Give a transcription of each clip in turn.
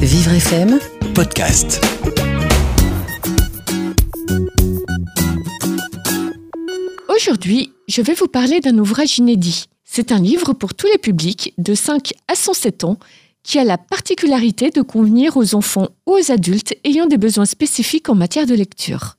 Vivre FM, podcast. Aujourd'hui, je vais vous parler d'un ouvrage inédit. C'est un livre pour tous les publics de 5 à 107 ans qui a la particularité de convenir aux enfants ou aux adultes ayant des besoins spécifiques en matière de lecture.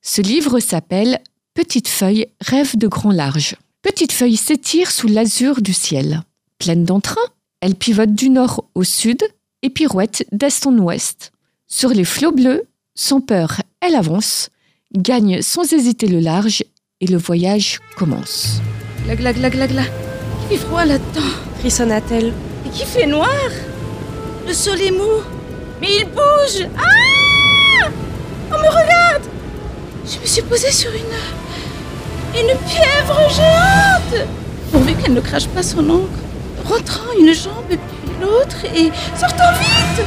Ce livre s'appelle Petite feuille, rêve de grand large. Petite feuille s'étire sous l'azur du ciel. Pleine d'entrain, elle pivote du nord au sud et pirouette d'est en ouest. Sur les flots bleus, sans peur, elle avance, gagne sans hésiter le large et le voyage commence. Gla gla gla gla gla. Il fait froid là-dedans. frissonna-t-elle. Et qui fait noir. Le sol est mou. Mais il bouge. Ah On me regarde. Je me suis posée sur une. une pieuvre géante. Pourvu qu'elle ne crache pas son encre. Rentrant une jambe puis l'autre et sortant vite.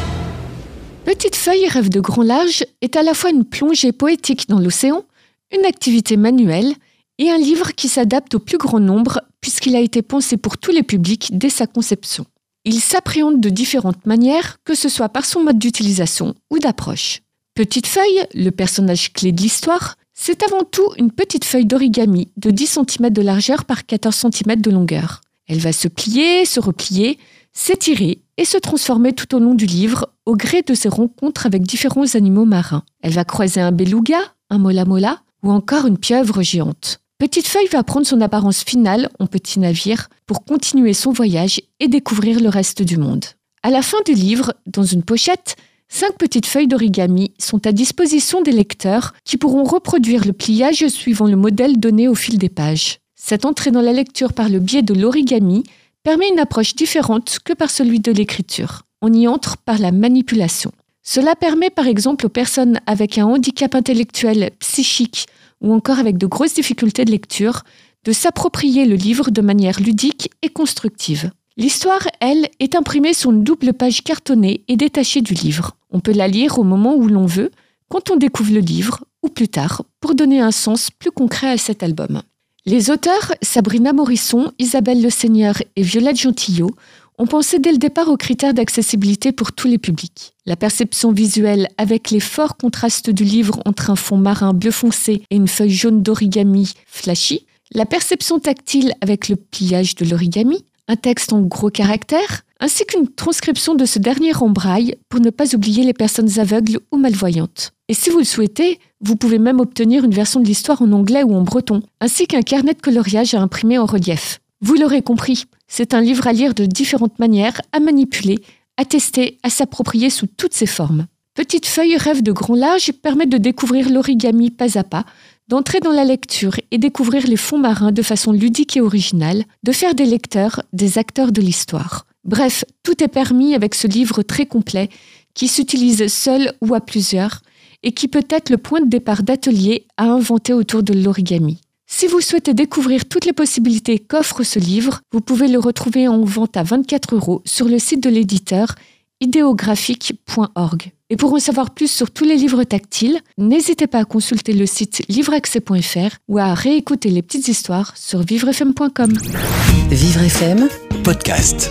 Petite feuille rêve de grand large est à la fois une plongée poétique dans l'océan, une activité manuelle et un livre qui s'adapte au plus grand nombre puisqu'il a été pensé pour tous les publics dès sa conception. Il s'appréhende de différentes manières, que ce soit par son mode d'utilisation ou d'approche. Petite feuille, le personnage clé de l'histoire, c'est avant tout une petite feuille d'origami de 10 cm de largeur par 14 cm de longueur. Elle va se plier, se replier, s'étirer et se transformer tout au long du livre au gré de ses rencontres avec différents animaux marins. Elle va croiser un beluga, un mola mola ou encore une pieuvre géante. Petite Feuille va prendre son apparence finale en petit navire pour continuer son voyage et découvrir le reste du monde. À la fin du livre, dans une pochette, cinq petites feuilles d'origami sont à disposition des lecteurs qui pourront reproduire le pliage suivant le modèle donné au fil des pages. Cette entrée dans la lecture par le biais de l'origami permet une approche différente que par celui de l'écriture. On y entre par la manipulation. Cela permet par exemple aux personnes avec un handicap intellectuel, psychique ou encore avec de grosses difficultés de lecture de s'approprier le livre de manière ludique et constructive. L'histoire, elle, est imprimée sur une double page cartonnée et détachée du livre. On peut la lire au moment où l'on veut, quand on découvre le livre, ou plus tard, pour donner un sens plus concret à cet album. Les auteurs, Sabrina Morisson, Isabelle Le Seigneur et Violette Gentillot, ont pensé dès le départ aux critères d'accessibilité pour tous les publics. La perception visuelle avec les forts contrastes du livre entre un fond marin bleu foncé et une feuille jaune d'origami flashy, la perception tactile avec le pliage de l'origami, un texte en gros caractères, ainsi qu'une transcription de ce dernier en braille pour ne pas oublier les personnes aveugles ou malvoyantes. Et si vous le souhaitez, vous pouvez même obtenir une version de l'histoire en anglais ou en breton, ainsi qu'un carnet de coloriage à imprimer en relief. Vous l'aurez compris, c'est un livre à lire de différentes manières, à manipuler, à tester, à s'approprier sous toutes ses formes. Petite feuille rêve de grand large permet de découvrir l'origami pas à pas, d'entrer dans la lecture et découvrir les fonds marins de façon ludique et originale, de faire des lecteurs des acteurs de l'histoire. Bref, tout est permis avec ce livre très complet qui s'utilise seul ou à plusieurs et qui peut être le point de départ d'atelier à inventer autour de l'origami. Si vous souhaitez découvrir toutes les possibilités qu'offre ce livre, vous pouvez le retrouver en vente à 24 euros sur le site de l'éditeur idéographique.org. Et pour en savoir plus sur tous les livres tactiles, n'hésitez pas à consulter le site livreaccès.fr ou à réécouter les petites histoires sur vivrefm.com. Vivre FM, Podcast.